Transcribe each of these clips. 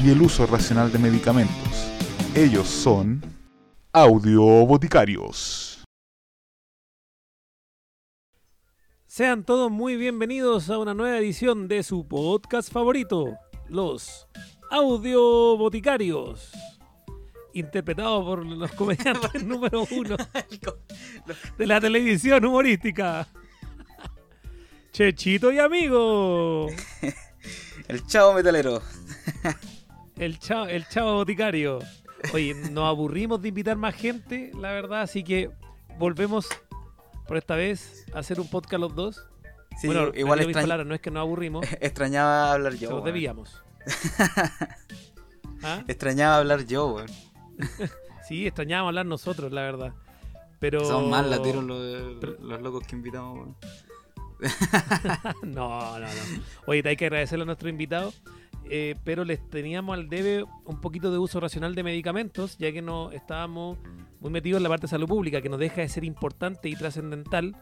y el uso racional de medicamentos. Ellos son Audio Boticarios. Sean todos muy bienvenidos a una nueva edición de su podcast favorito, Los Audio Boticarios. Interpretado por los comediantes número uno de la televisión humorística. Chechito y amigo. El chavo metalero. El chavo, el chavo boticario. Oye, nos aburrimos de invitar más gente, la verdad, así que volvemos por esta vez a hacer un podcast los dos. Sí, bueno, igual extrañ- palabras, no es que nos aburrimos, extrañaba hablar se yo. los weón. debíamos. ¿Ah? Extrañaba hablar yo, weón. Sí, extrañábamos hablar nosotros, la verdad. Pero... Son más lateros los, Pero- los locos que invitamos, weón. no, no, no. Oye, hay que agradecerle a nuestros invitados, eh, pero les teníamos al debe un poquito de uso racional de medicamentos, ya que no estábamos muy metidos en la parte de salud pública, que nos deja de ser importante y trascendental,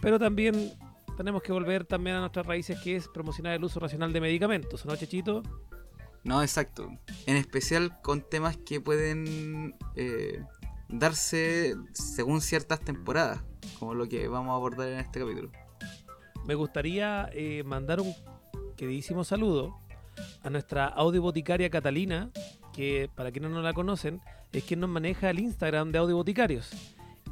pero también tenemos que volver también a nuestras raíces, que es promocionar el uso racional de medicamentos, ¿no, Chechito? No, exacto. En especial con temas que pueden eh, darse según ciertas temporadas, como lo que vamos a abordar en este capítulo. Me gustaría eh, mandar un queridísimo saludo a nuestra audioboticaria Catalina, que para quienes no la conocen, es quien nos maneja el Instagram de Audioboticarios.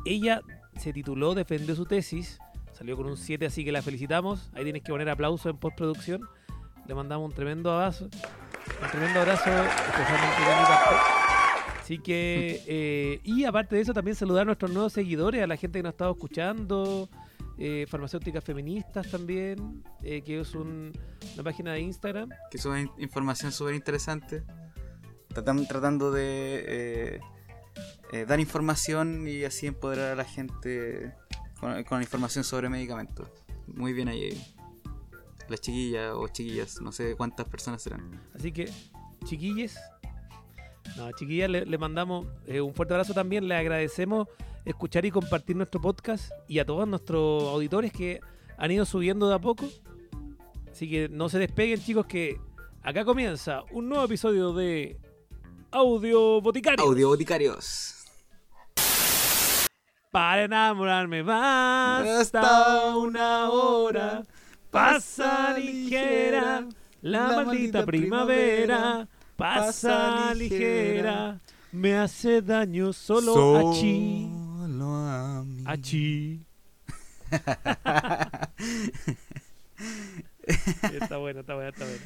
Ella se tituló, defendió su tesis, salió con un 7, así que la felicitamos. Ahí tienes que poner aplauso en postproducción. Le mandamos un tremendo abrazo, un tremendo abrazo. Así que, eh, y aparte de eso, también saludar a nuestros nuevos seguidores, a la gente que nos ha estado escuchando, eh, farmacéuticas feministas también, eh, que es un- una página de Instagram. Que suben información súper interesante. Tratan- tratando de eh, dar información y así empoderar a la gente con, con información sobre medicamentos. Muy bien ahí. Las chiquillas o chiquillas, no sé cuántas personas serán. Así que, chiquilles, no, chiquillas, le, le mandamos un fuerte abrazo también. Le agradecemos escuchar y compartir nuestro podcast y a todos nuestros auditores que han ido subiendo de a poco. Así que no se despeguen, chicos, que acá comienza un nuevo episodio de Audio Boticario. Audio Boticarios. Para enamorarme basta una hora. Pasa ligera la maldita primavera. Pasa ligera. Me hace daño solo achí. Solo a mí. Achí. está bueno, está bueno, está bueno.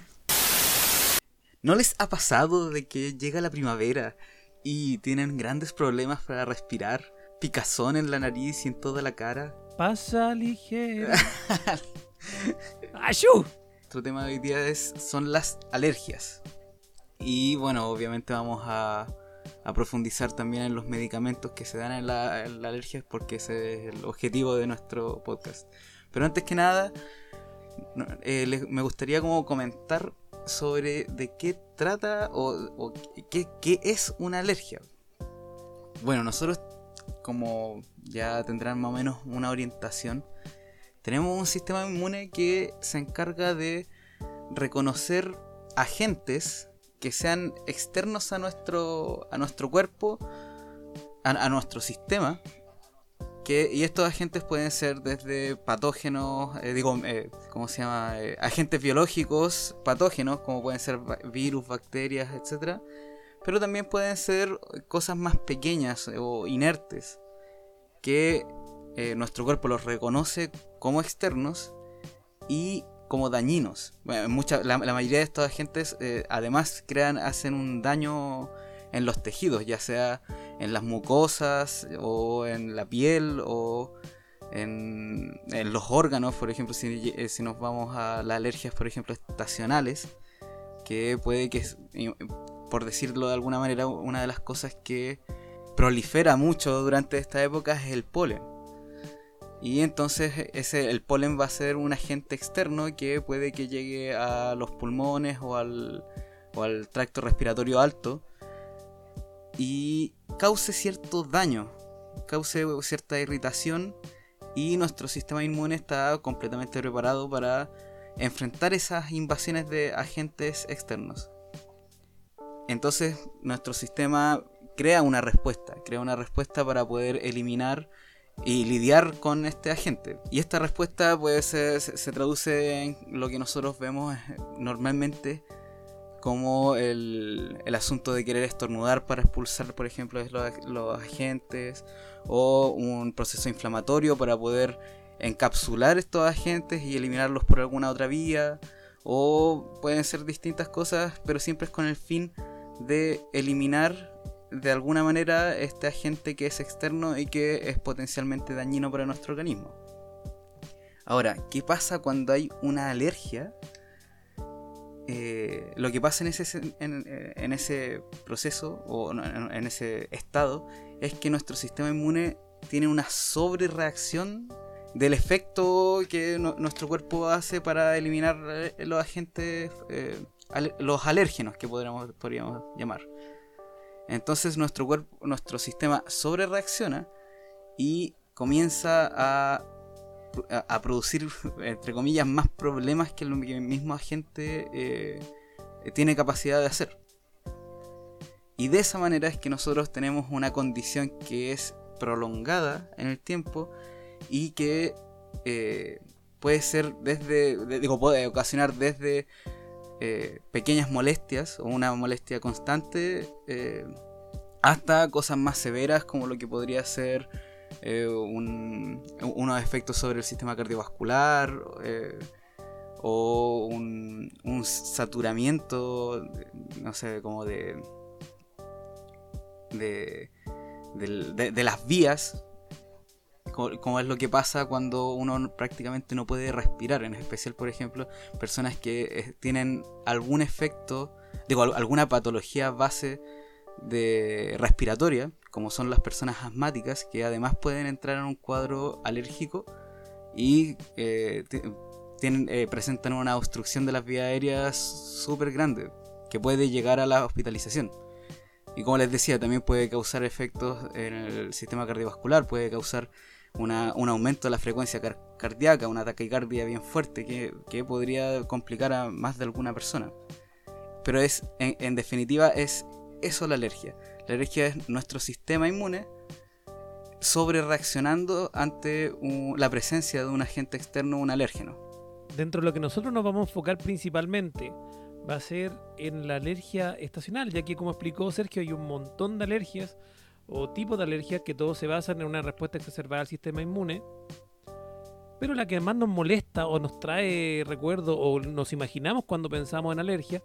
¿No les ha pasado de que llega la primavera y tienen grandes problemas para respirar? Picazón en la nariz y en toda la cara. Pasa ligera. ¡Achú! Otro tema de hoy día es, son las alergias. Y bueno, obviamente vamos a, a profundizar también en los medicamentos que se dan en la, en alergia porque ese es el objetivo de nuestro podcast. Pero antes que nada, eh, les- me gustaría como comentar sobre de qué trata o, qué es una alergia. Bueno, nosotros como ya tendrán más o menos una orientación, tenemos un sistema inmune que se encarga de reconocer agentes que sean externos a nuestro, a nuestro cuerpo, a, nuestro sistema. Que, y estos agentes pueden ser desde patógenos, eh, digo, eh, ¿cómo se llama? Eh, agentes biológicos patógenos, como pueden ser virus, bacterias, etc. Pero también pueden ser cosas más pequeñas o inertes, que nuestro cuerpo los reconoce como externos y como dañinos. Bueno, mucha, la, mayoría de estos agentes eh, además crean, hacen un daño en los tejidos, ya sea en las mucosas o en la piel o en, los órganos, por ejemplo, si, eh, si nos vamos a las alergias, por ejemplo, estacionales, que puede que por decirlo de alguna manera, una de las cosas que prolifera mucho durante esta época es el polen. Y entonces ese, el polen va a ser un agente externo que puede que llegue a los pulmones o al, o al tracto respiratorio alto y cause cierto daño, cause cierta irritación y nuestro sistema inmune está completamente preparado para enfrentar esas invasiones de agentes externos. Entonces nuestro sistema crea una respuesta, crea una respuesta para poder eliminar y lidiar con este agente. Y esta respuesta pues, se, se traduce en lo que nosotros vemos normalmente como el, el, asunto de querer estornudar para expulsar, por ejemplo, los, los, agentes, o un proceso inflamatorio para poder encapsular estos agentes y eliminarlos por alguna otra vía, o pueden ser distintas cosas, pero siempre es con el fin de eliminar de alguna manera este agente que es externo y que es potencialmente dañino para nuestro organismo. Ahora, ¿qué pasa cuando hay una alergia? Eh, lo que pasa en ese, en, ese proceso o en, ese estado es que nuestro sistema inmune tiene una sobrereacción del efecto que nuestro cuerpo hace para eliminar eh, los agentes, eh, los alérgenos que podríamos, podríamos llamar. Entonces nuestro cuerpo, nuestro sistema sobre reacciona y comienza a, a, producir, entre comillas, más problemas que el mismo agente eh, tiene capacidad de hacer. Y de esa manera es que nosotros tenemos una condición que es prolongada en el tiempo y que eh, puede ser desde, digo, puede ocasionar desde eh, pequeñas molestias o una molestia constante eh, hasta cosas más severas como lo que podría ser eh, unos efectos sobre el sistema cardiovascular o un, saturamiento, no sé, como de, de, de las vías como es lo que pasa cuando uno prácticamente no puede respirar, en especial, por ejemplo, personas que eh, tienen algún efecto, digo, alguna patología base de respiratoria, como son las personas asmáticas, que además pueden entrar en un cuadro alérgico y eh, eh, presentan una obstrucción de las vías aéreas súper grande, que puede llegar a la hospitalización. Y como les decía, también puede causar efectos en el sistema cardiovascular, puede causar un aumento de la frecuencia cardíaca, una taquicardia bien fuerte que, podría complicar a más de alguna persona. Pero es, en, definitiva, es eso la alergia. La alergia es nuestro sistema inmune sobre reaccionando ante la presencia de un agente externo, un alérgeno. Dentro de lo que nosotros nos vamos a enfocar principalmente va a ser en la alergia estacional, ya que como explicó Sergio hay un montón de alergias o tipo de alergias que todos se basan en una respuesta exacerbada al sistema inmune. Pero la que más nos molesta o nos trae recuerdo o nos imaginamos cuando pensamos en alergia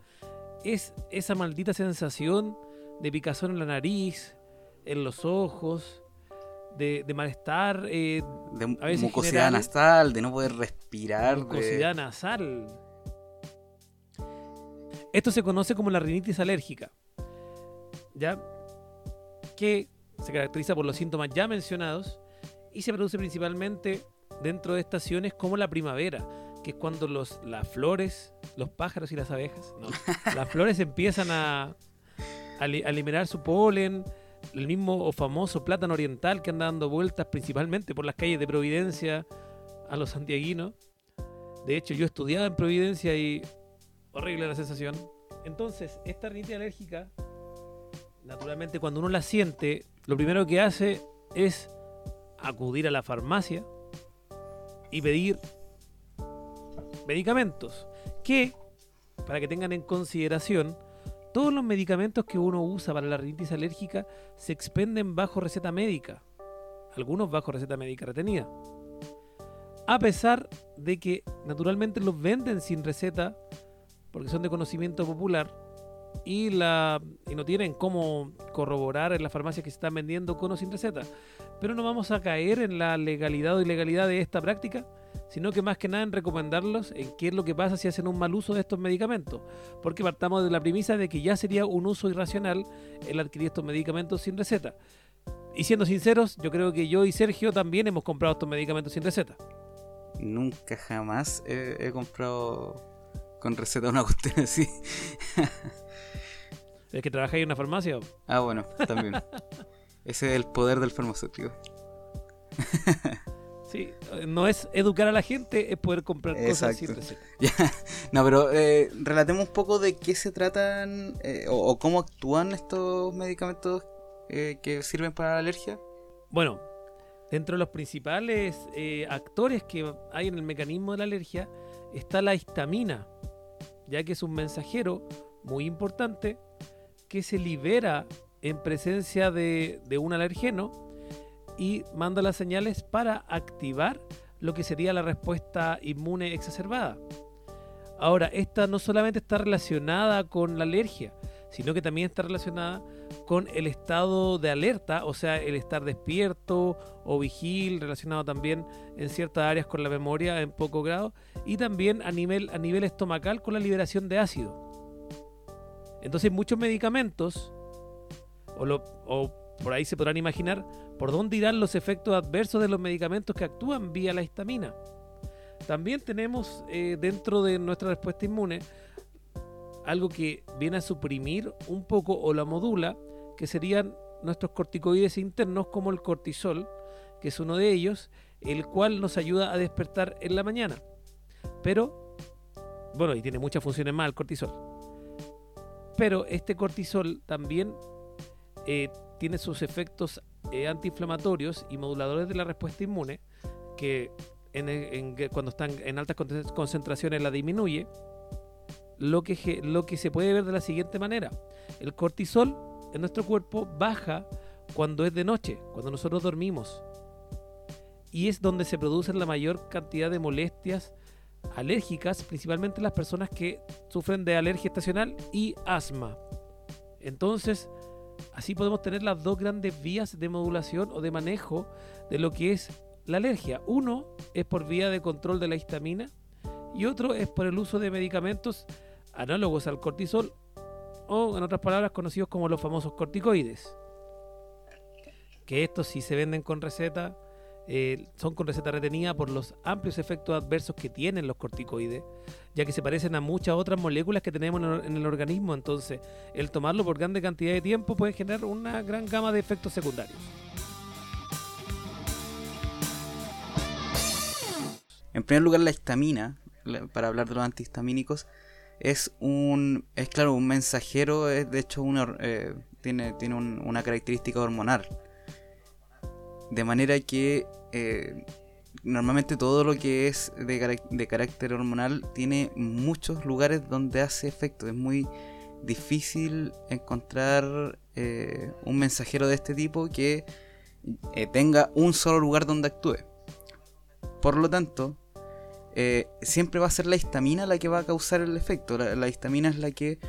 es esa maldita sensación de picazón en la nariz, en los ojos, de, malestar, eh, de a veces mucosidad nasal, de no poder respirar. Mucosidad nasal. Esto se conoce como la rinitis alérgica. ¿Ya? Que se caracteriza por los síntomas ya mencionados y se produce principalmente dentro de estaciones como la primavera, que es cuando los, las flores, los pájaros y las abejas, las flores empiezan a, a, liberar su polen, el mismo o famoso plátano oriental que anda dando vueltas principalmente por las calles de Providencia a los santiaguinos. De hecho, yo estudiaba en Providencia y horrible la sensación. Entonces, esta rinitis alérgica, naturalmente cuando uno la siente, lo primero que hace es acudir a la farmacia y pedir medicamentos. Que, para que tengan en consideración, todos los medicamentos que uno usa para la rinitis alérgica se expenden bajo receta médica. Algunos bajo receta médica retenida. A pesar de que naturalmente los venden sin receta porque son de conocimiento popular, y, la, y no tienen cómo corroborar en las farmacias que se están vendiendo con o sin receta. Pero no vamos a caer en la legalidad o ilegalidad de esta práctica, sino que más que nada en recomendarlos en qué es lo que pasa si hacen un mal uso de estos medicamentos. Porque partamos de la premisa de que ya sería un uso irracional el adquirir estos medicamentos sin receta. Y siendo sinceros, yo creo que yo y Sergio también hemos comprado estos medicamentos sin receta. Nunca jamás he, he comprado con receta una cuestión así. ¿Es que trabajáis en una farmacia? ah, bueno, también. Ese es el poder del farmacéutico. Sí, no es educar a la gente, es poder comprar cosas sin Exacto. receta. Ya, no, pero eh, relatemos un poco de qué se tratan eh, o, o cómo actúan estos medicamentos eh, que sirven para la alergia. Bueno, dentro de los principales actores que hay en el mecanismo de la alergia está la histamina, ya que es un mensajero muy importante que se libera en presencia de, un alergeno y manda las señales para activar lo que sería la respuesta inmune exacerbada. Ahora, esta no solamente está relacionada con la alergia, sino que también está relacionada con el estado de alerta, o sea, el estar despierto o vigil, relacionado también en ciertas áreas con la memoria en poco grado, y también a nivel, a nivel estomacal con la liberación de ácido. Entonces muchos medicamentos, o, por ahí se podrán imaginar, por dónde irán los efectos adversos de los medicamentos que actúan vía la histamina. También tenemos eh, dentro de nuestra respuesta inmune algo que viene a suprimir un poco o la modula, que serían nuestros corticoides internos como el cortisol, que es uno de ellos, el cual nos ayuda a despertar en la mañana. Pero, bueno, y tiene muchas funciones más el cortisol. Pero este cortisol también eh, tiene sus efectos eh, antiinflamatorios y moduladores de la respuesta inmune, que cuando están en altas con- concentraciones la disminuye, lo que, lo que se puede ver de la siguiente manera. El cortisol en nuestro cuerpo baja cuando es de noche, cuando nosotros dormimos. Y es donde se producen la mayor cantidad de molestias alérgicas, principalmente las personas que sufren de alergia estacional y asma. Entonces, así podemos tener las dos grandes vías de modulación o de manejo de lo que es la alergia. Uno es por vía de control de la histamina y otro es por el uso de medicamentos análogos al cortisol o en otras palabras conocidos como los famosos corticoides. Que estos sí se venden con receta, eh, son con receta retenida por los amplios efectos adversos que tienen los corticoides, ya que se parecen a muchas otras moléculas que tenemos en el, organismo, entonces el tomarlo por grande cantidad de tiempo puede generar una gran gama de efectos secundarios. En primer lugar, la histamina, para hablar de los antihistamínicos, es un, es claro, un mensajero, es de hecho una, eh, tiene, tiene un- una característica hormonal. De manera que eh, normalmente todo lo que es de, carácter hormonal tiene muchos lugares donde hace efecto. Es muy difícil encontrar eh, un mensajero de este tipo que eh, tenga un solo lugar donde actúe. Por lo tanto, siempre va a ser la histamina la que va a causar el efecto. La, la histamina es la que...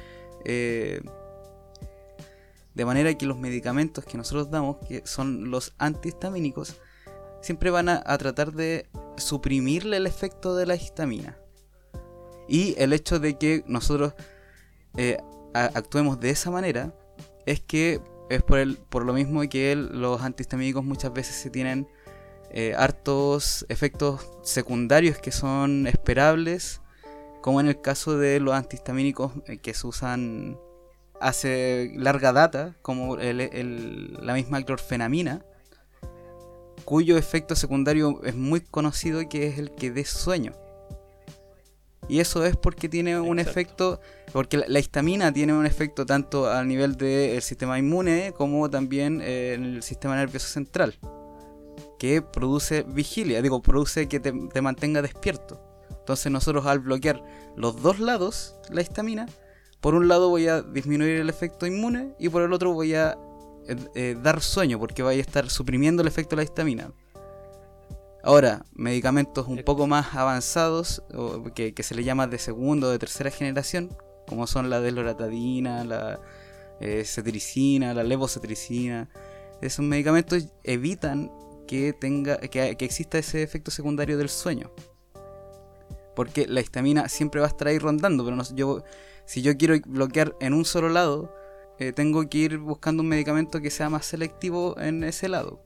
de manera que los medicamentos que nosotros damos, que son los antihistamínicos, siempre van a, tratar de suprimirle el efecto de la histamina. Y el hecho de que nosotros eh, actuemos de esa manera es que es por, el, por lo mismo que los antihistamínicos muchas veces se tienen eh, hartos efectos secundarios que son esperables, como en el caso de los antihistamínicos eh, que se usan hace larga data, como el- el- la misma clorfenamina, cuyo efecto secundario es muy conocido que es el que dé sueño. Y eso es porque tiene un Exacto. efecto, porque la, la histamina tiene un efecto tanto a nivel del sistema inmune como también eh, en el sistema nervioso central que produce vigilia, digo, produce que te, te mantenga despierto. Entonces nosotros al bloquear los dos lados, la histamina, por un lado voy a disminuir el efecto inmune y por el otro voy a eh, eh, dar sueño porque voy a estar suprimiendo el efecto de la histamina. Ahora, medicamentos un poco más avanzados, o que, que se le llama de segunda o de tercera generación, como son la desloratadina, la eh, cetiricina, la levocetiricina, esos medicamentos evitan que tenga que, que exista ese efecto secundario del sueño. Porque la histamina siempre va a estar ahí rondando, pero no, yo, si yo quiero bloquear en un solo lado, eh, tengo que ir buscando un medicamento que sea más selectivo en ese lado.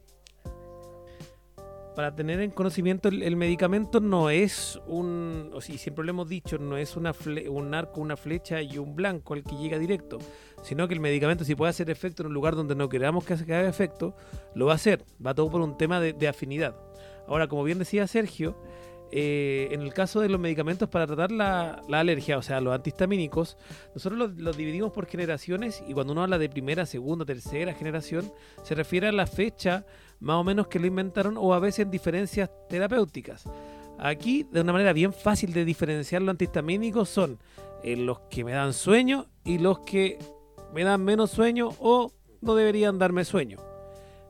Para tener en conocimiento, el, medicamento no es un, o si siempre lo hemos dicho, no es una un arco, una flecha y un blanco al que llega directo, sino que el medicamento si puede hacer efecto en un lugar donde no queramos que haga efecto, lo va a hacer. Va todo por un tema de afinidad. Ahora, como bien decía Sergio, eh, en el caso de los medicamentos para tratar la, alergia, o sea, los antihistamínicos, nosotros los, dividimos por generaciones y cuando uno habla de primera, segunda, tercera generación, se refiere a la fecha más o menos que lo inventaron o a veces en diferencias terapéuticas. Aquí, de una manera bien fácil de diferenciar los antihistamínicos, son eh, los que me dan sueño y los que me dan menos sueño o no deberían darme sueño.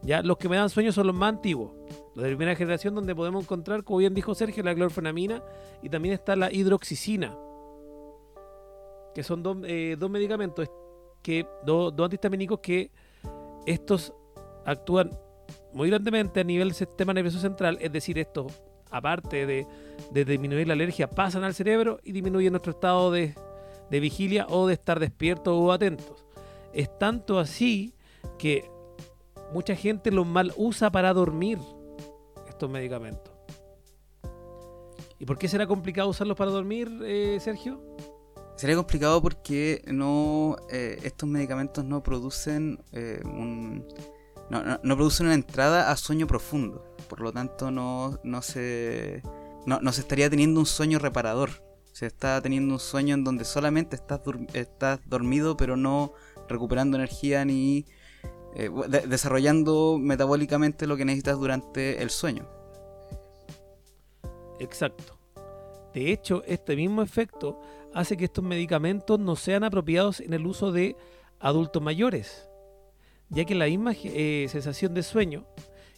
Ya, los que me dan sueño son los más antiguos de primera generación donde podemos encontrar, como bien dijo Sergio, la clorfenamina y también está la hidroxicina, que son dos, eh, medicamentos, que, dos, antihistamínicos que estos actúan muy grandemente a nivel del sistema nervioso central, es decir, estos, aparte de, disminuir la alergia, pasan al cerebro y disminuyen nuestro estado de, de vigilia o de estar despiertos o atentos. Es tanto así que mucha gente los mal usa para dormir estos medicamentos. ¿Y por qué será complicado usarlos para dormir, eh, Sergio? Sería complicado porque no eh, estos medicamentos no producen eh, un, no, producen una entrada a sueño profundo. Por lo tanto, no, no, se, no, se estaría teniendo un sueño reparador. Se está teniendo un sueño en donde solamente estás, estás dormido, pero no recuperando energía ni eh, desarrollando metabólicamente lo que necesitas durante el sueño. Exacto. De hecho, este mismo efecto hace que estos medicamentos no sean apropiados en el uso de adultos mayores, ya que la misma eh, sensación de sueño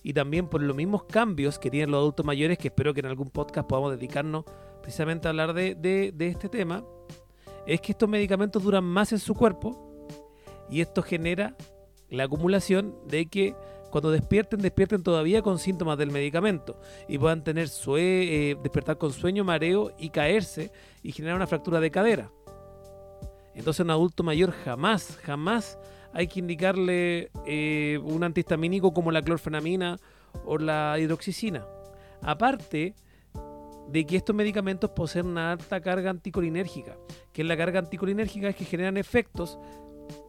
y también por los mismos cambios que tienen los adultos mayores, que espero que en algún podcast podamos dedicarnos precisamente a hablar de, de este tema, es que estos medicamentos duran más en su cuerpo y esto genera la acumulación de que cuando despierten, despierten todavía con síntomas del medicamento y puedan tener eh, despertar con sueño, mareo y caerse y generar una fractura de cadera. Entonces, un adulto mayor jamás, jamás hay que indicarle eh, un antihistamínico como la clorfenamina o la hidroxicina. Aparte de que estos medicamentos poseen una alta carga anticolinérgica, que es la carga anticolinérgica es que generan efectos,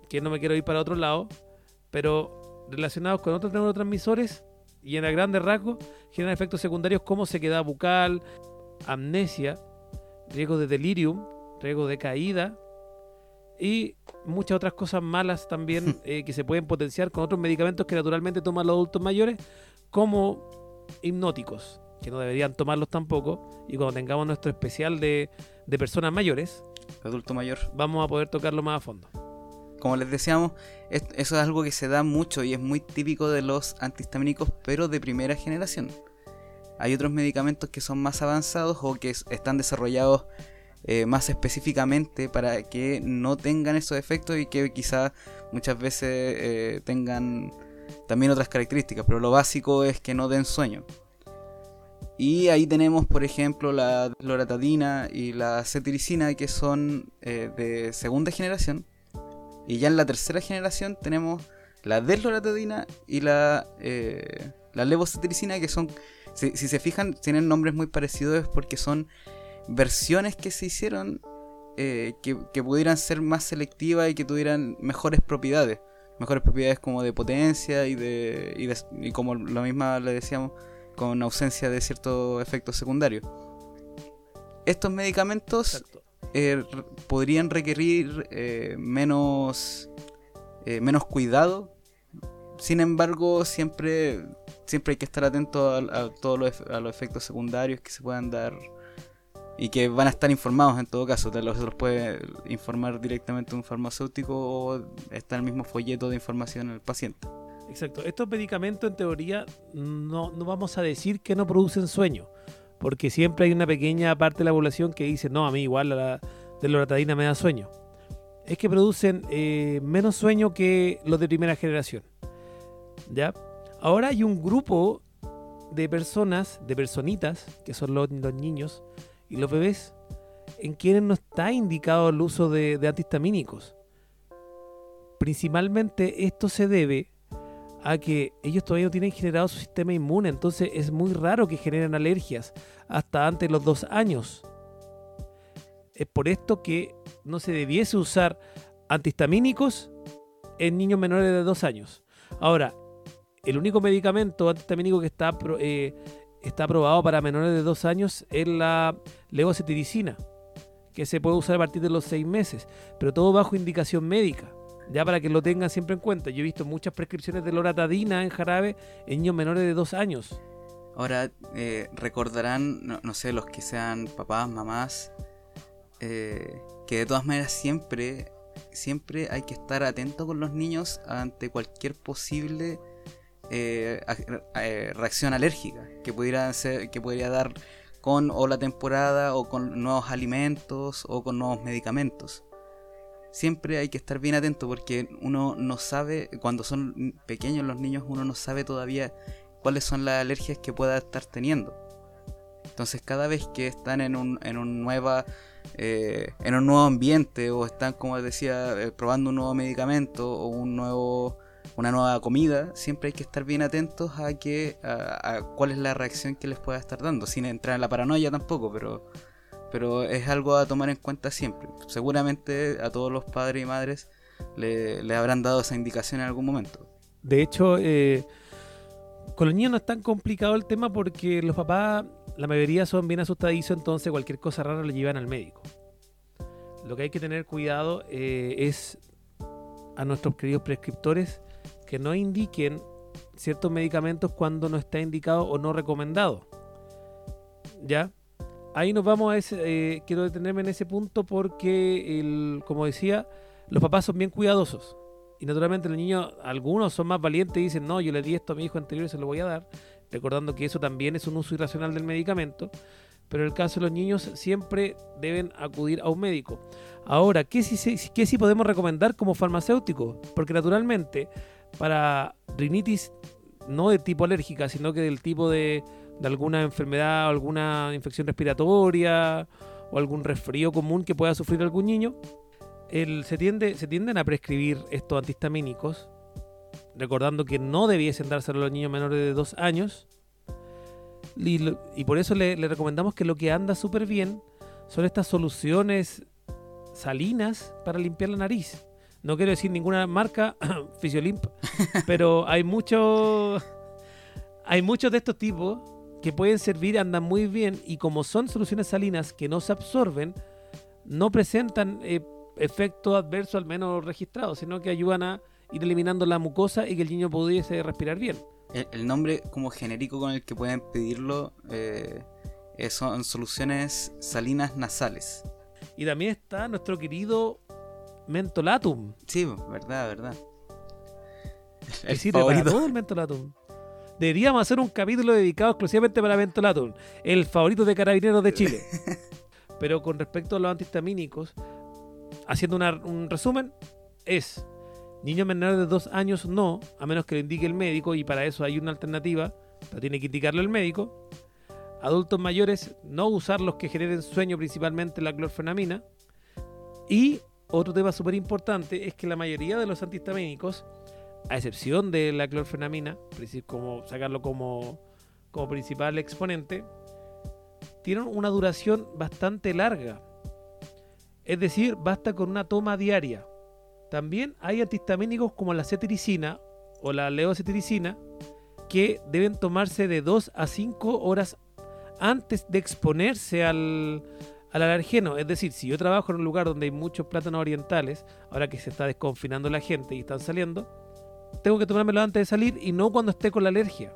que no me quiero ir para otro lado, pero relacionados con otros neurotransmisores y en el grandes rasgos generan efectos secundarios como sequedad bucal, amnesia, riesgo de delirium, riesgo de caída y muchas otras cosas malas también eh, que se pueden potenciar con otros medicamentos que naturalmente toman los adultos mayores como hipnóticos, que no deberían tomarlos tampoco. Y cuando tengamos nuestro especial de, de personas mayores, adulto mayor, vamos a poder tocarlo más a fondo como les decíamos, eso es algo que se da mucho y es muy típico de los antihistamínicos, pero de primera generación. Hay otros medicamentos que son más avanzados o que están desarrollados eh, más específicamente para que no tengan esos efectos y que quizá muchas veces eh, tengan también otras características, pero lo básico es que no den sueño. Y ahí tenemos, por ejemplo, la loratadina y la cetiricina, que son eh, de segunda generación, y ya en la tercera generación tenemos la desloratadina y la, eh, la levocetiricina, que son, si, se fijan, tienen nombres muy parecidos porque son versiones que se hicieron eh, que, pudieran ser más selectivas y que tuvieran mejores propiedades. Mejores propiedades como de potencia y de, y, como lo misma le decíamos, con ausencia de ciertos efectos secundarios. Estos medicamentos eh, podrían requerir eh, menos, eh, menos cuidado. Sin embargo, siempre, siempre hay que estar atento a, todos los, a los efectos secundarios que se puedan dar y que van a estar informados en todo caso. Te los, puede informar directamente un farmacéutico o está el mismo folleto de información el paciente. Exacto. Estos medicamentos, en teoría, no, no vamos a decir que no producen sueño porque siempre hay una pequeña parte de la población que dice, no, a mí igual la de loratadina me da sueño. Es que producen eh, menos sueño que los de primera generación. ¿Ya? Ahora hay un grupo de personas, de personitas, que son los, niños y los bebés en quienes no está indicado el uso de, de antihistamínicos. Principalmente esto se debe a que ellos todavía no tienen generado su sistema inmune, entonces es muy raro que generen alergias hasta antes de los dos años. Es por esto que no se debiese usar antihistamínicos en niños menores de dos años. Ahora, el único medicamento antihistamínico que está, eh, está aprobado para menores de dos años es la levocetiricina, que se puede usar a partir de los seis meses, pero todo bajo indicación médica ya para que lo tengan siempre en cuenta. Yo he visto muchas prescripciones de loratadina en jarabe en niños menores de dos años. Ahora, eh, recordarán, no, sé, los que sean papás, mamás, eh, que de todas maneras siempre, siempre hay que estar atento con los niños ante cualquier posible eh, reacción alérgica que pudiera, ser, que podría dar con o la temporada o con nuevos alimentos o con nuevos medicamentos siempre hay que estar bien atento porque uno no sabe, cuando son pequeños los niños, uno no sabe todavía cuáles son las alergias que pueda estar teniendo. Entonces cada vez que están en un, en un, nueva, eh, en un nuevo ambiente o están, como decía, eh, probando un nuevo medicamento o un nuevo, una nueva comida, siempre hay que estar bien atentos a, que, a cuál es la reacción que les pueda estar dando, sin entrar en la paranoia tampoco, pero pero es algo a tomar en cuenta siempre. Seguramente a todos los padres y madres le, habrán dado esa indicación en algún momento. De hecho, eh, con los niños no es tan complicado el tema porque los papás, la mayoría son bien asustadizos, entonces cualquier cosa rara lo llevan al médico. Lo que hay que tener cuidado eh, es a nuestros queridos prescriptores que no indiquen ciertos medicamentos cuando no está indicado o no recomendado. ¿Ya? Ahí nos vamos a ese, eh, quiero detenerme en ese punto porque, como decía, los papás son bien cuidadosos. Y naturalmente los niños, algunos son más valientes y dicen, no, yo le di esto a mi hijo anterior y se lo voy a dar, recordando que eso también es un uso irracional del medicamento. Pero en el caso de los niños siempre deben acudir a un médico. Ahora, ¿qué sí, qué sí podemos recomendar como farmacéutico? Porque naturalmente, para rinitis no de tipo alérgica, sino que del tipo de de alguna enfermedad o alguna infección respiratoria o algún resfrío común que pueda sufrir algún niño, el, se, tiende, se tienden a prescribir estos antihistamínicos, recordando que no debiesen dárselo a los niños menores de dos años. Y, por eso le, recomendamos que lo que anda súper bien son estas soluciones salinas para limpiar la nariz. No quiero decir ninguna marca, Fisiolimp, pero hay muchos hay muchos de estos tipos que pueden servir, andan muy bien y como son soluciones salinas que no se absorben, no presentan eh, efecto adverso al menos registrado, sino que ayudan a ir eliminando la mucosa y que el niño pudiese respirar bien. El, nombre como genérico con el que pueden pedirlo eh, son soluciones salinas nasales. Y también está nuestro querido mentolatum. Sí, verdad, verdad. El, el para todo el mentolatum. Deberíamos hacer un capítulo dedicado exclusivamente para Ventolatum, el favorito de carabineros de Chile. Pero con respecto a los antihistamínicos, haciendo un resumen, es niños menores de dos años no, a menos que lo indique el médico, y para eso hay una alternativa, pero tiene que indicarlo el médico. Adultos mayores, no usar los que generen sueño, principalmente la clorfenamina. Y otro tema súper importante es que la mayoría de los antihistamínicos a excepción de la clorfenamina, como sacarlo como, como principal exponente, tienen una duración bastante larga. Es decir, basta con una toma diaria. También hay antihistamínicos como la cetiricina o la leocetiricina que deben tomarse de 2 a 5 horas antes de exponerse al, al alergeno. Es decir, si yo trabajo en un lugar donde hay muchos plátanos orientales, ahora que se está desconfinando la gente y están saliendo, tengo que tomármelo antes de salir y no cuando esté con la alergia,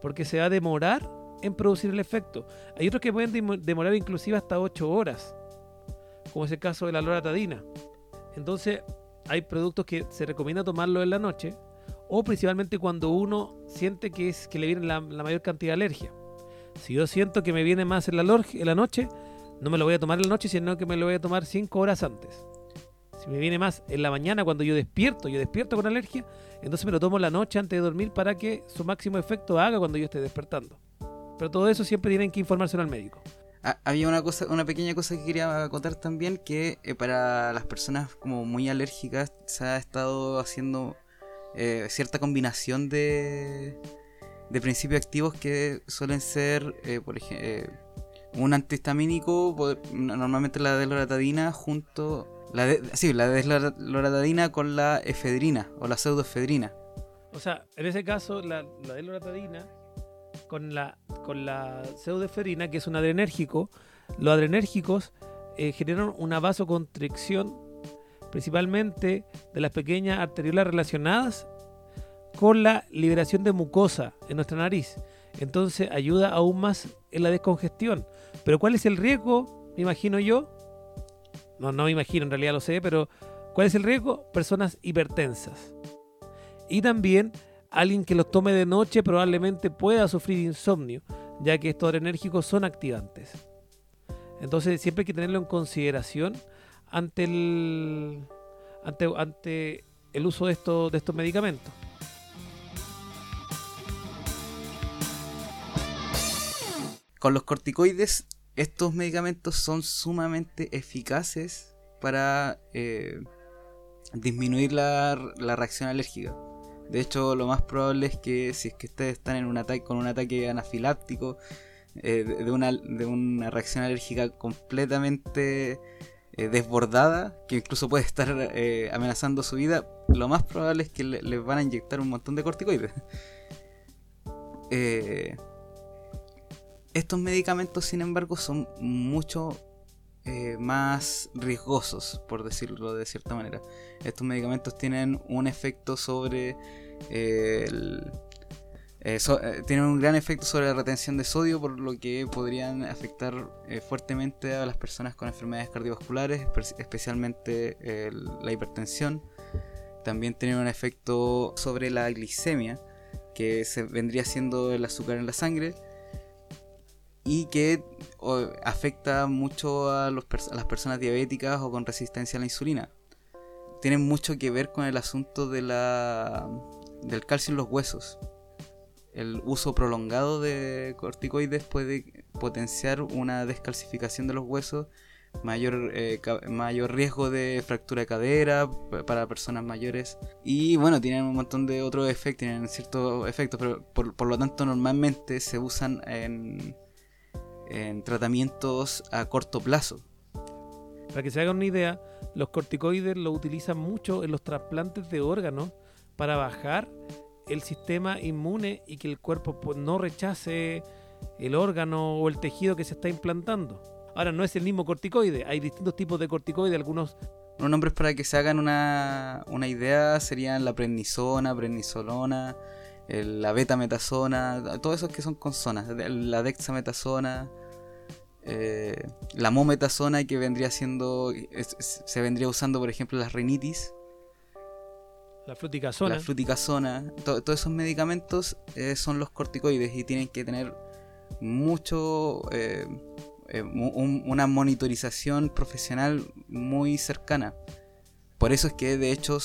porque se va a demorar en producir el efecto. Hay otros que pueden demorar inclusive hasta 8 horas, como es el caso de la loratadina. Entonces, hay productos que se recomienda tomarlo en la noche o principalmente cuando uno siente que, es, que le viene la, mayor cantidad de alergia. Si yo siento que me viene más en la, en la noche, no me lo voy a tomar en la noche, sino que me lo voy a tomar 5 horas antes. Me viene más en la mañana cuando yo despierto, yo despierto con alergia, entonces me lo tomo la noche antes de dormir para que su máximo efecto haga cuando yo esté despertando. Pero todo eso siempre tienen que informárselo al médico. Ah, había una cosa, una pequeña cosa que quería acotar también, que eh, para las personas como muy alérgicas se ha estado haciendo eh, cierta combinación de, de principios activos que suelen ser, eh, por ejemplo, un antihistamínico, normalmente la desloratadina junto... La de, sí, la desloratadina con la efedrina o la pseudoefedrina. O sea, en ese caso, la, la desloratadina con la, con la pseudoefedrina, que es un adrenérgico, los adrenérgicos eh, generan una vasoconstricción principalmente de las pequeñas arteriolas relacionadas con la liberación de mucosa en nuestra nariz. Entonces ayuda aún más en la descongestión. Pero ¿cuál es el riesgo? Me imagino yo. No, no me imagino, en realidad lo sé, pero ¿cuál es el riesgo? Personas hipertensas. Y también alguien que los tome de noche probablemente pueda sufrir insomnio, ya que estos adrenérgicos son activantes. Entonces siempre hay que tenerlo en consideración ante el, ante, ante el uso de, estos de estos medicamentos. Con los corticoides, estos medicamentos son sumamente eficaces para eh, disminuir la, la reacción alérgica. De hecho, lo más probable es que si es que ustedes están en un ataque con un ataque anafiláctico, eh, de, una, de una reacción alérgica completamente eh, desbordada, que incluso puede estar eh, amenazando su vida, lo más probable es que les van a inyectar un montón de corticoides. estos medicamentos, sin embargo, son mucho más riesgosos, por decirlo de cierta manera. Estos medicamentos tienen un efecto sobre el, eh, eh, tienen un gran efecto sobre la retención de sodio, por lo que podrían afectar eh, fuertemente a las personas con enfermedades cardiovasculares, especialmente la hipertensión. También tienen un efecto sobre la glicemia, que se vendría siendo el azúcar en la sangre y que afecta mucho a, las personas diabéticas o con resistencia a la insulina. Tienen mucho que ver con el asunto de la del calcio en los huesos. El uso prolongado de corticoides puede potenciar una descalcificación de los huesos, mayor, eh, mayor riesgo de fractura de cadera para personas mayores. Y bueno, tienen un montón de otros efectos, tienen ciertos efectos, pero por, lo tanto normalmente se usan en, en tratamientos a corto plazo. Para que se hagan una idea, los corticoides lo utilizan mucho en los trasplantes de órganos para bajar el sistema inmune y que el cuerpo pues, no rechace el órgano o el tejido que se está implantando. Ahora, no es el mismo corticoide, hay distintos tipos de corticoides, algunos... Los nombres para que se hagan una, idea serían la prednisona, prednisolona, la betametasona, todos esos que son con zonas, la dexametasona, eh, la mometasona que vendría siendo, se vendría usando por ejemplo las rinitis, la fruticasona. La fruticasona. todos esos medicamentos eh, son los corticoides y tienen que tener mucho. Eh, eh, una monitorización profesional muy cercana. Por eso es que, de hecho,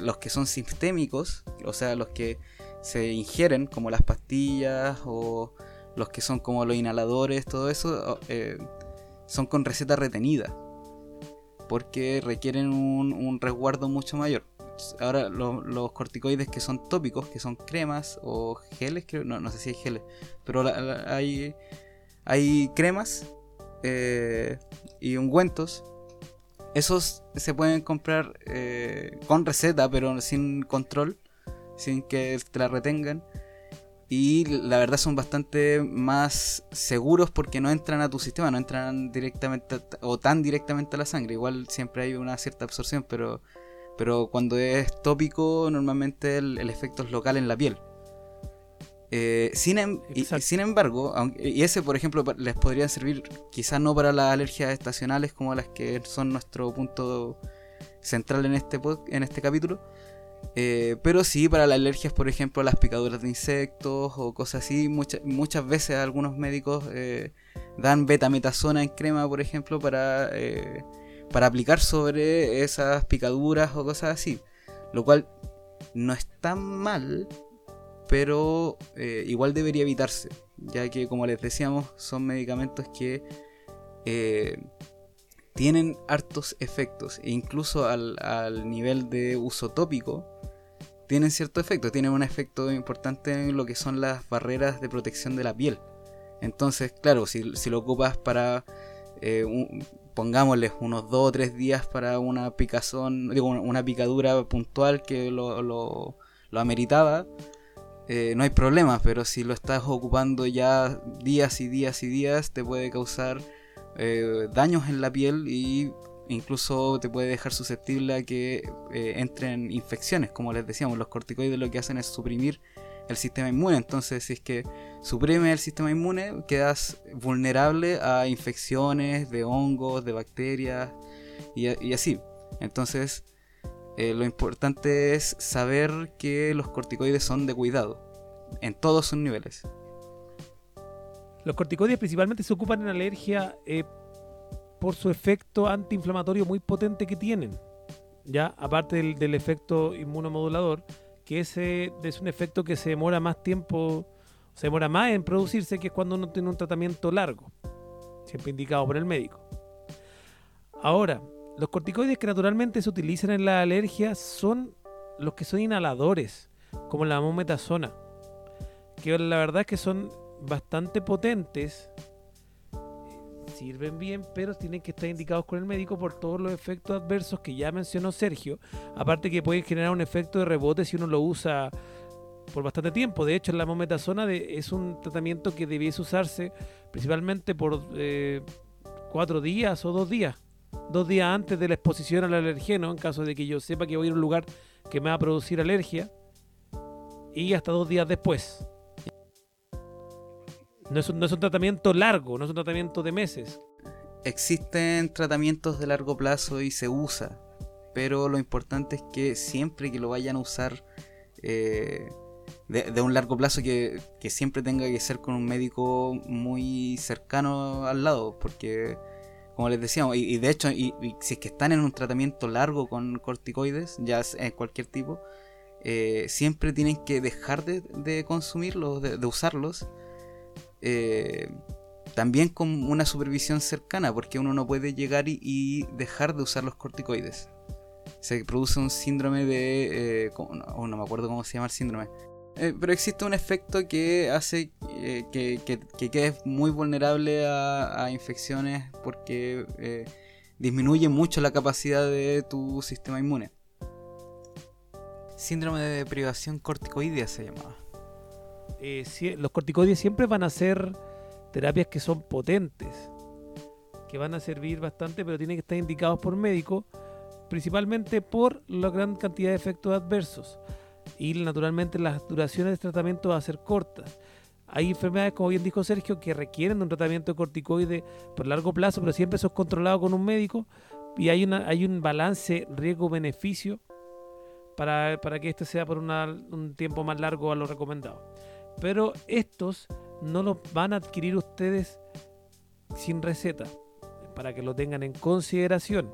los que son sistémicos, o sea, los que se ingieren, como las pastillas o los que son como los inhaladores, todo eso, son con receta retenida. Porque requieren un resguardo mucho mayor ahora los corticoides que son tópicos, que son cremas o geles, no, no sé si hay geles, pero hay, hay cremas eh, y ungüentos. Esos se pueden comprar eh, con receta, pero sin control, sin que te la retengan. Y la verdad son bastante más seguros porque no entran a tu sistema, no entran directamente o tan directamente a la sangre. Igual siempre hay una cierta absorción, pero pero cuando es tópico, normalmente el, efecto es local en la piel. Eh, sin, em, y, sin, embargo, y ese por ejemplo les podría servir quizás no para las alergias estacionales como las que son nuestro punto central en este, en este capítulo, eh, pero sí para las alergias por ejemplo las picaduras de insectos o cosas así, muchas muchas veces algunos médicos eh, dan betametasona en crema por ejemplo para para aplicar sobre esas picaduras o cosas así. Lo cual no es tan mal, pero eh, igual debería evitarse, ya que como les decíamos son medicamentos que eh, tienen hartos efectos e incluso al, al nivel de uso tópico tienen cierto efecto, tienen un efecto importante en lo que son las barreras de protección de la piel. Entonces, claro, si, si lo ocupas para, eh, pongámosles unos 2 o 3 días para una picazón, digo, una- una picadura puntual que lo, lo, lo ameritaba, eh, no hay problema, pero si lo estás ocupando ya días y días y días, te puede causar eh, daños en la piel y incluso te puede dejar susceptible a que eh, entren infecciones. Como les decíamos, los corticoides lo que hacen es suprimir el sistema inmune. Entonces, si es que suprime el sistema inmune, quedas vulnerable a infecciones de hongos, de bacterias y, así. Entonces, eh, lo importante es saber que los corticoides son de cuidado en todos sus niveles. Los corticoides principalmente se ocupan en alergia eh, por su efecto antiinflamatorio muy potente que tienen. Ya, aparte del, efecto inmunomodulador, que ese es un efecto que se demora más tiempo, se demora más en producirse que cuando uno tiene un tratamiento largo, siempre indicado por el médico. Ahora, los corticoides que naturalmente se utilizan en la alergia son los que son inhaladores, como la mometasona, que la verdad es que son bastante potentes, sirven bien, pero tienen que estar indicados con el médico por todos los efectos adversos que ya mencionó Sergio. Aparte que pueden generar un efecto de rebote si uno lo usa por bastante tiempo. De hecho, la mometasona es un tratamiento que debiese usarse principalmente por eh, cuatro días o dos días. Dos días antes de la exposición al alergeno, en caso de que yo sepa que voy a ir a un lugar que me va a producir alergia. Y hasta dos días después. No es, un, no es un tratamiento largo, no es un tratamiento de meses. Existen tratamientos de largo plazo y se usa, pero lo importante es que siempre que lo vayan a usar eh, de, de un largo plazo, que, que siempre tenga que ser con un médico muy cercano al lado, porque como les decíamos, y, de hecho, y, si es que están en un tratamiento largo con corticoides, ya sea cualquier tipo, eh, siempre tienen que dejar de, de consumirlos, de, de usarlos. Eh, también con una supervisión cercana, porque uno no puede llegar y, dejar de usar los corticoides. Se produce un síndrome de... eh, oh, no me acuerdo cómo se llama el síndrome. Eh, pero existe un efecto que hace que, que, que quedes muy vulnerable a, infecciones porque disminuye mucho la capacidad de tu sistema inmune. Síndrome de privación corticoidea se llamaba. Eh, si- los corticoides siempre van a ser terapias que son potentes, que van a servir bastante, pero tienen que estar indicados por médico, principalmente por la gran cantidad de efectos adversos. Y naturalmente las duraciones de tratamiento van a ser cortas. Hay enfermedades, como bien dijo Sergio, que requieren de un tratamiento de corticoide por largo plazo, pero siempre eso es controlado con un médico y hay, una, hay un balance riesgo-beneficio para, para que este sea por una- un tiempo más largo a lo recomendado. Pero estos no los van a adquirir ustedes sin receta, para que lo tengan en consideración.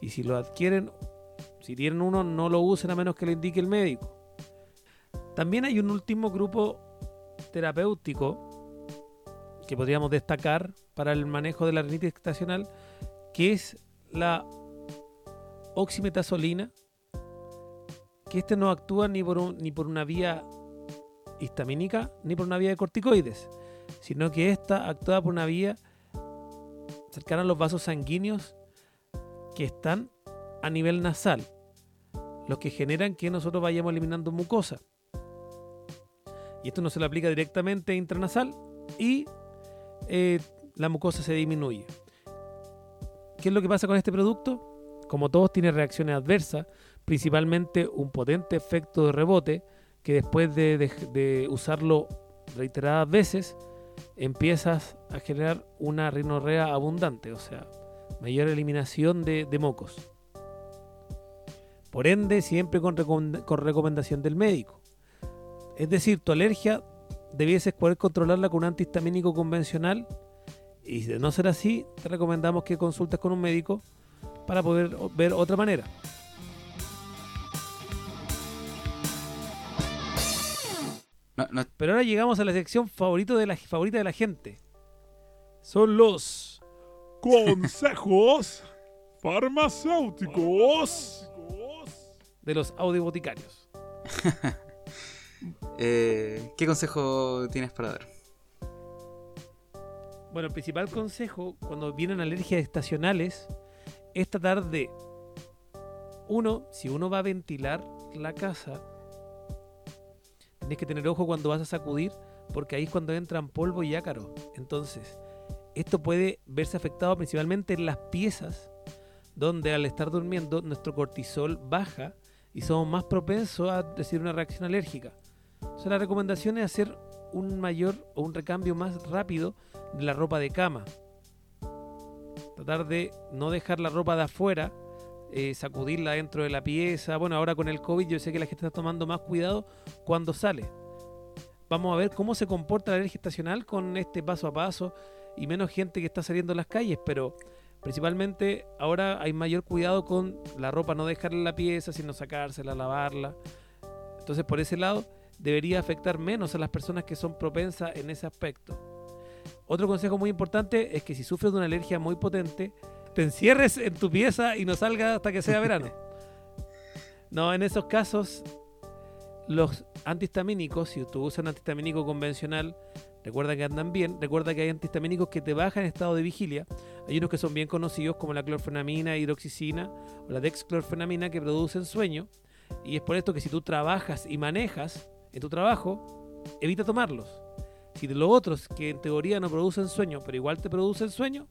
Y si lo adquieren, si tienen uno, no lo usen a menos que lo indique el médico. También hay un último grupo terapéutico que podríamos destacar para el manejo de la rinitis estacional, que es la oximetazolina, que este no actúa ni por, ni por una vía histamínica ni por una vía de corticoides, sino que esta actúa por una vía cercana a los vasos sanguíneos que están a nivel nasal, los que generan que nosotros vayamos eliminando mucosa. Y esto no se le aplica directamente intranasal y eh, la mucosa se disminuye. ¿Qué es lo que pasa con este producto? Como todos tiene reacciones adversas, principalmente un potente efecto de rebote que después de, de- usarlo reiteradas veces empiezas a generar una rinorrea abundante, o sea, mayor eliminación de, mocos. Por ende, siempre con, con recomendación del médico. Es decir, tu alergia debieses poder controlarla con un antihistamínico convencional y de no ser así, te recomendamos que consultes con un médico para poder ver otra manera. No, no- Pero ahora llegamos a la sección favorito de la, favorita de la gente. Son los Consejos farmacéuticos de los audioboticarios. Eh, ¿Qué consejo tienes para dar? Bueno, el principal consejo cuando vienen alergias estacionales es tratar de, uno, si uno va a ventilar la casa, tienes que tener ojo cuando vas a sacudir, porque ahí es cuando entran polvo y ácaro. Entonces, esto puede verse afectado principalmente en las piezas, donde al estar durmiendo nuestro cortisol baja y somos más propensos a decir una reacción alérgica. Entonces, la recomendación es hacer un mayor o un recambio más rápido de la ropa de cama. Tratar de no dejar la ropa de afuera, eh, sacudirla dentro de la pieza. Bueno, ahora con el COVID yo sé que la gente está tomando más cuidado cuando sale. Vamos a ver cómo se comporta la alergia estacional con este paso a paso y menos gente que está saliendo a las calles, pero principalmente ahora hay mayor cuidado con la ropa, no dejarla en la pieza, sino sacársela, lavarla. Entonces por ese lado debería afectar menos a las personas que son propensas en ese aspecto. Otro consejo muy importante es que si sufres de una alergia muy potente, te encierres en tu pieza y no salgas hasta que sea verano. No, en esos casos, los antihistamínicos, si tú usas un antihistamínico convencional, recuerda que andan bien, recuerda que hay antihistamínicos que te bajan en estado de vigilia. Hay unos que son bien conocidos como la clorfenamina, hidroxicina o la dexclorfenamina que producen sueño. Y es por esto que si tú trabajas y manejas en tu trabajo, evita tomarlos. Si de los otros que en teoría no producen sueño, pero igual te producen sueño,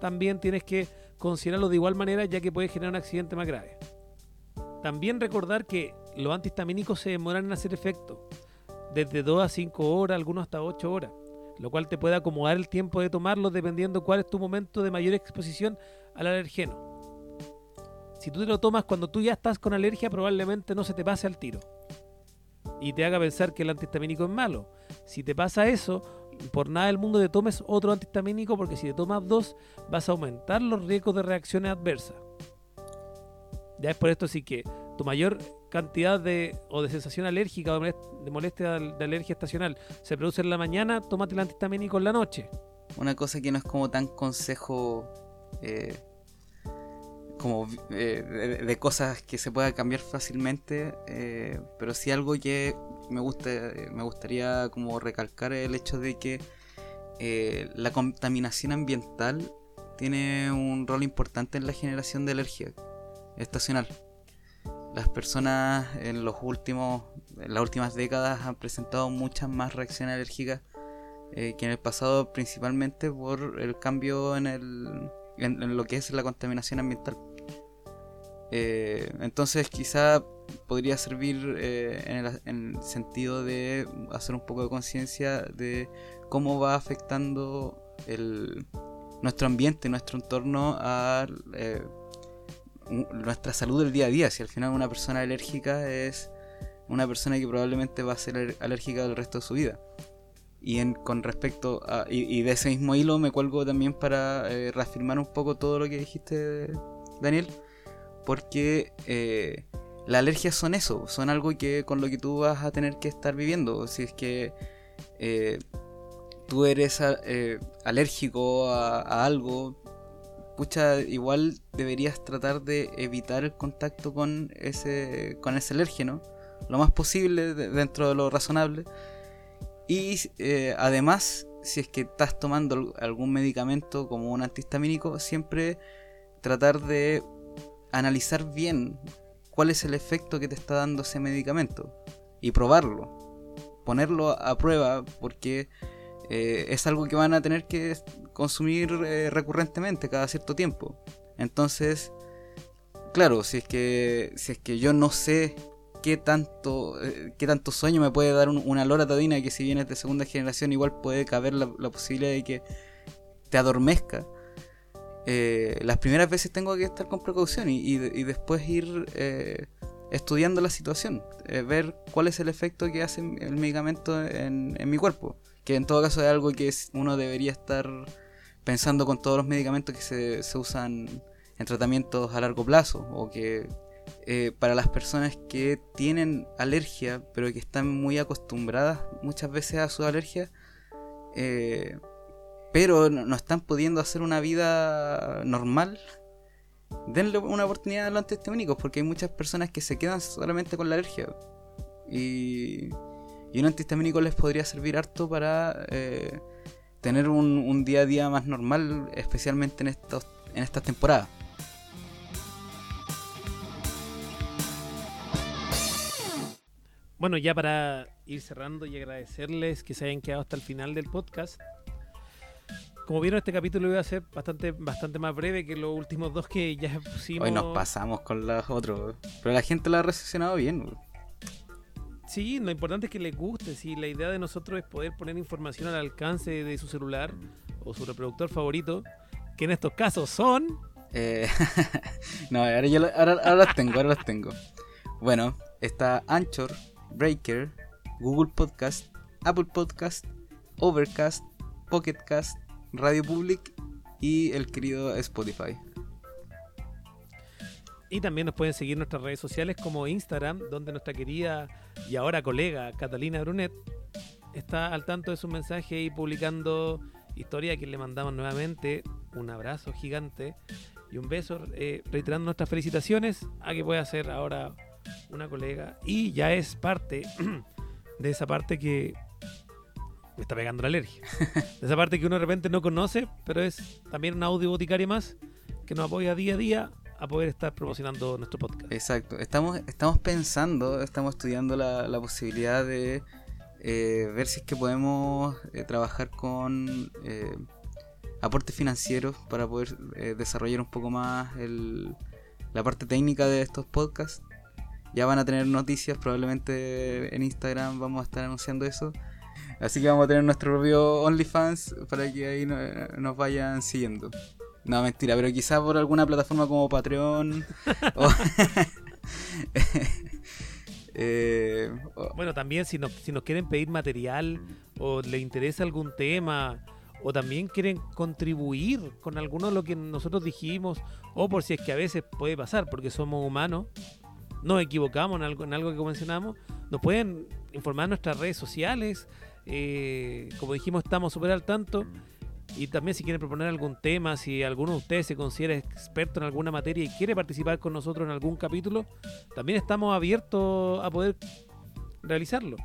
también tienes que considerarlo de igual manera ya que puede generar un accidente más grave. También recordar que los antihistamínicos se demoran en hacer efecto, desde 2 a 5 horas, algunos hasta 8 horas, lo cual te puede acomodar el tiempo de tomarlos dependiendo cuál es tu momento de mayor exposición al alergeno. Si tú te lo tomas cuando tú ya estás con alergia, probablemente no se te pase al tiro y te haga pensar que el antihistamínico es malo. Si te pasa eso, por nada del mundo te tomes otro antihistamínico porque si te tomas dos vas a aumentar los riesgos de reacciones adversas. Ya es por esto sí que tu mayor cantidad de o de sensación alérgica o de molestia de alergia estacional se produce en la mañana, tómate el antihistamínico en la noche. Una cosa que no es como tan consejo eh, como eh, de, cosas que se pueda cambiar fácilmente, eh, pero sí algo que me gusta, me gustaría como recalcar el hecho de que la contaminación ambiental tiene un rol importante en la generación de alergia estacional. Las personas en los últimos, en las últimas décadas han presentado muchas más reacciones alérgicas eh, que en el pasado, principalmente por el cambio en, el, en, lo que es la contaminación ambiental. Eh, entonces, quizá podría servir eh, en, el, en, el, sentido de hacer un poco de conciencia de cómo va afectando el, nuestro ambiente, nuestro entorno a nuestra salud del día a día. Si al final una persona alérgica es una persona que probablemente va a ser alérgica el resto de su vida. Y en, con respecto a. Y, de ese mismo hilo me cuelgo también para eh, reafirmar un poco todo lo que dijiste, Daniel. Porque eh, las alergias son eso, son algo que con lo que tú vas a tener que estar viviendo. Si es que eh, tú eres alérgico a algo, igual deberías tratar de evitar el contacto con ese, con ese alérgeno lo más posible dentro de lo razonable. Y eh, además, si es que estás tomando algún medicamento como un antihistamínico, siempre tratar de analizar bien cuál es el efecto que te está dando ese medicamento y probarlo, ponerlo a prueba porque eh, es algo que van a tener que consumir eh, recurrentemente cada cierto tiempo. Entonces, claro, si es que si es que yo no sé qué tanto eh, qué tanto sueño me puede dar una loratadina que si viene de segunda generación igual puede caber la, posibilidad de que te adormezca. Las primeras veces tengo que estar con precaución y, después ir estudiando la situación, ver cuál es el efecto que hace el medicamento en mi cuerpo que en todo caso es algo que uno debería estar pensando con todos los medicamentos que se, se usan en tratamientos a largo plazo o que eh, para las personas que tienen alergia pero que están muy acostumbradas muchas veces a su alergia eh, pero no, están pudiendo hacer una vida normal, denle una oportunidad a los antihistamínicos, porque hay muchas personas que se quedan solamente con la alergia. Y, y un antihistamínico les podría servir harto para eh, tener un, un día a día más normal, especialmente en, estos, en estas temporadas. Bueno, ya para ir cerrando y agradecerles que se hayan quedado hasta el final del podcast. Como vieron, este capítulo iba a ser bastante, bastante más breve que los últimos dos que ya pusimos. Hoy nos pasamos con los otros, pero la gente lo ha recepcionado bien. weón. Sí, lo importante es que les guste. Si la idea de nosotros es poder poner información al alcance de su celular o su reproductor favorito, que en estos casos son. Eh, no, ahora, yo, lo- ahora, ahora las tengo, ahora las tengo. Bueno, está Anchor, Breaker, Google Podcast, Apple Podcast, Overcast, Pocket Cast, Radio Public y el querido Spotify. Y también nos pueden seguir nuestras redes sociales como Instagram, donde nuestra querida y ahora colega Catalina Brunet está al tanto de su mensaje y publicando historia a quien le mandamos nuevamente un abrazo gigante y un beso, eh, reiterando nuestras felicitaciones a que pueda ser ahora una colega y ya es parte de esa parte que me está pegando la alergia. Esa parte que uno de repente no conoce, pero es también una audio boticaria más que nos apoya día a día a poder estar promocionando nuestro podcast. Exacto, estamos, estamos pensando, estamos estudiando la, posibilidad de eh, ver si es que podemos eh, trabajar con eh, aportes financieros para poder eh, desarrollar un poco más la parte técnica de estos podcasts. Ya van a tener noticias, probablemente en Instagram vamos a estar anunciando eso. Así que vamos a tener nuestro propio OnlyFans para que ahí no- nos vayan siguiendo. No, mentira, pero quizás por alguna plataforma como Patreon. o- Eh, o- Bueno, también si nos, si nos quieren pedir material o les interesa algún tema o también quieren contribuir con alguno de lo que nosotros dijimos o por si es que a veces puede pasar porque somos humanos, nos equivocamos en algo, en algo que mencionamos, nos pueden informar en nuestras redes sociales. Eh, como dijimos, estamos súper al tanto. Y también si quieren proponer algún tema, si alguno de ustedes se considera experto en alguna materia y quiere participar con nosotros en algún capítulo, también estamos abiertos a poder realizarlo.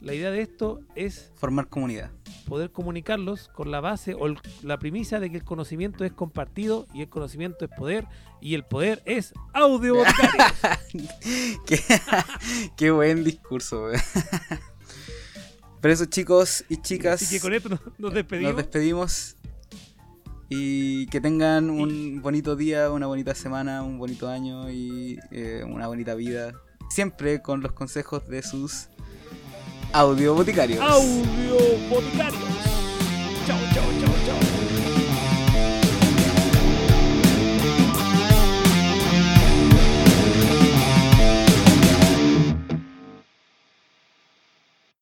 La idea de esto es formar comunidad. poder comunicarlos con la base o el- la premisa de que el conocimiento es compartido y el conocimiento es poder y el poder es audio qué, qué buen discurso. Pero eso chicos y chicas, Así que con esto nos, nos despedimos. nos despedimos. Y que tengan un bonito día, una bonita semana, un bonito año y eh, una bonita vida. Siempre con los consejos de sus audio boticarios. audio boticarios. Chao, chao, chao, chao.